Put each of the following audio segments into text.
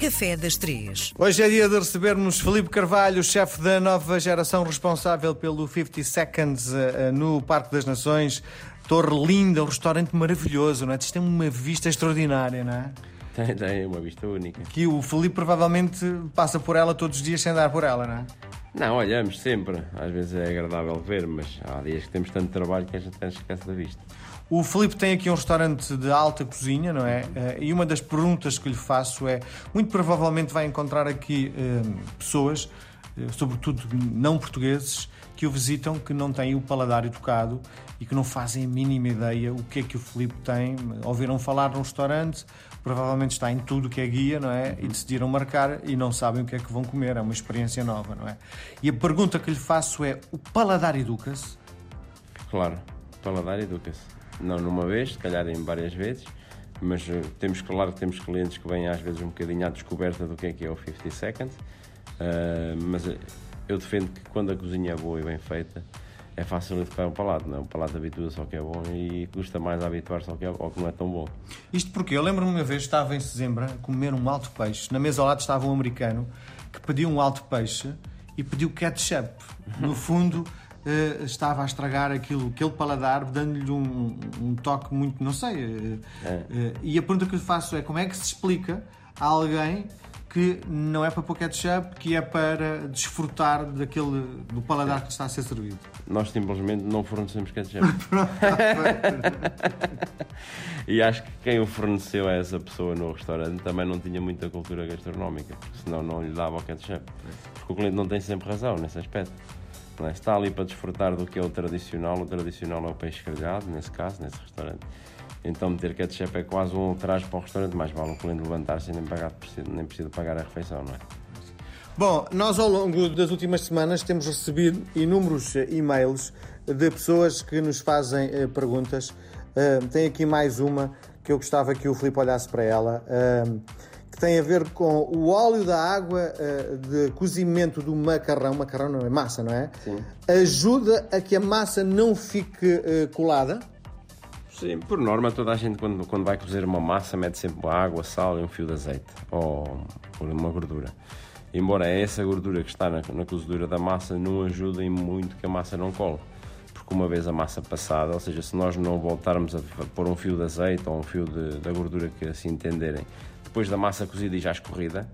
Café das Três. Hoje é dia de recebermos Felipe Carvalho, chefe da nova geração responsável pelo 50 Seconds uh, no Parque das Nações. Torre linda, um restaurante maravilhoso, não é? Isto tem uma vista extraordinária, não é? Tem, tem uma vista única. Que o Felipe provavelmente passa por ela todos os dias sem andar por ela, não é? Não, olhamos sempre. Às vezes é agradável ver, mas há dias que temos tanto trabalho que a gente até esquece da vista. O Filipe tem aqui um restaurante de alta cozinha, não é? Eh, e uma das perguntas que lhe faço é: muito provavelmente vai encontrar aqui eh, pessoas, eh, sobretudo não portugueses, que o visitam que não têm o paladar educado e que não fazem a mínima ideia o que é que o Filipe tem. Ouviram falar num restaurante, provavelmente está em tudo que é guia, não é? E decidiram marcar e não sabem o que é que vão comer. É uma experiência nova, não é? E a pergunta que lhe faço é: o paladar educa-se? Claro, o paladar educa-se não numa vez, se calhar em várias vezes, mas uh, temos, claro que temos clientes que vêm às vezes um bocadinho à descoberta do que é que é o 50 Seconds, uh, mas uh, eu defendo que quando a cozinha é boa e bem feita, é fácil educar o palato, não? É? o palato habitua-se ao que é bom e custa mais habituar-se ao, que é, ao que não é tão bom. Isto porque eu lembro-me uma vez, estava em Sesimbra a comer um alto peixe, na mesa ao lado estava um americano que pediu um alto peixe e pediu ketchup. No fundo, uh, estava a estragar aquilo, aquele paladar, dando-lhe um, um, toque muito, não sei. Uh, é. uh, e a pergunta que lhe faço é como é que se explica a alguém que não é para pôr ketchup, que é para desfrutar daquele, do paladar que está a ser servido. Nós simplesmente não fornecemos ketchup. e acho que quem o forneceu a essa pessoa no restaurante também não tinha muita cultura gastronómica, porque senão não lhe dava o ketchup. Porque o cliente não tem sempre razão nesse aspecto. É? Está ali para desfrutar do que é o tradicional. O tradicional é o peixe grelhado, nesse caso, nesse restaurante. Então meter ketchup é quase um ultraje para o restaurante, mais vale o cliente levantar-se e nem, pagar, nem precisa pagar a refeição, não é? Bom, nós ao longo das últimas semanas temos recebido inúmeros eh, e-mails de pessoas que nos fazem uh, perguntas. Uh, tem aqui mais uma que eu gostava que o Filipe olhasse para ela. Uh, tem a ver com o óleo da água uh, de cozimento do macarrão, macarrão não é massa, não é? Sim. Ajuda a que a massa não fique uh, colada? Sim, por norma toda a gente quando, quando vai cozer uma massa mete sempre água, sal e um fio de azeite ou, ou uma gordura. Embora essa gordura que está na, na cozedura da massa não ajude muito que a massa não cole porque uma vez a massa passada, ou seja, se nós não voltarmos a pôr um fio de azeite ou um fio de, da gordura que assim entenderem, depois da massa cozida e já escorrida,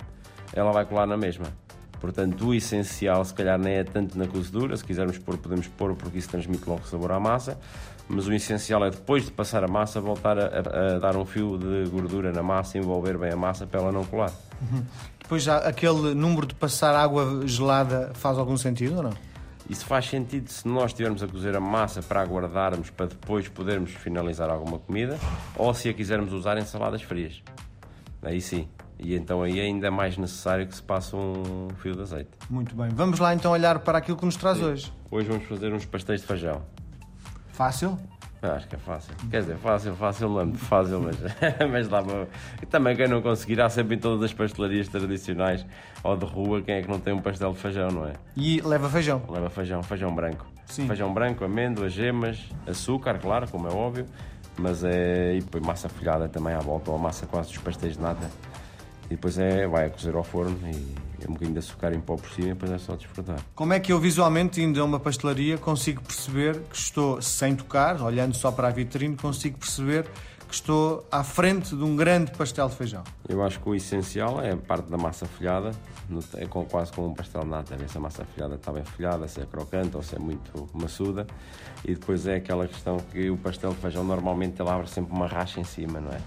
ela vai colar na mesma. Portanto, o essencial, se calhar, nem é tanto na cozedura, se quisermos pôr, podemos pôr, porque isso transmite logo sabor à massa, mas o essencial é depois de passar a massa, voltar a, a, a dar um fio de gordura na massa, envolver bem a massa para ela não colar. Uhum. Depois, já aquele número de passar água gelada faz algum sentido ou não? Isso faz sentido se nós estivermos a cozer a massa para aguardarmos para depois podermos finalizar alguma comida ou se a quisermos usar em saladas frias. Aí sim. E então aí é ainda mais necessário que se passe um fio de azeite. Muito bem. Vamos lá então olhar para aquilo que nos traz sim. hoje. Hoje vamos fazer uns pastéis de feijão. Fácil? Acho que é fácil. Quer dizer, fácil, fácil não, fácil, mas, mas dá para. Também quem não conseguir, há sempre em todas as pastelarias tradicionais ou de rua, quem é que não tem um pastel de feijão, não é? E leva feijão? Leva feijão, feijão branco. Sim. Feijão branco, amêndoas, gemas, açúcar, claro, como é óbvio mas é. E depois massa folhada também à volta, ou massa quase dos pastéis de nata. E depois é, vai a cozer ao forno e é um bocadinho de açúcar em pó por cima e depois é só desfrutar. Como é que eu visualmente, indo a uma pastelaria, consigo perceber que estou, sem tocar, olhando só para a vitrine, consigo perceber que estou à frente de um grande pastel de feijão? Eu acho que o essencial é a parte da massa folhada, é quase como um pastel de nata, ver se a massa folhada está bem folhada, se é crocante ou se é muito maçuda. E depois é aquela questão que o pastel de feijão normalmente ele abre sempre uma racha em cima, não é?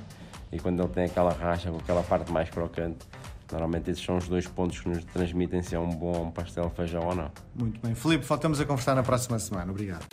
E quando ele tem aquela racha com aquela parte mais crocante, Normalmente esses são os dois pontos que nos transmitem se é um bom pastel de feijão ou não. Muito bem. Filipe, voltamos a conversar na próxima semana. Obrigado.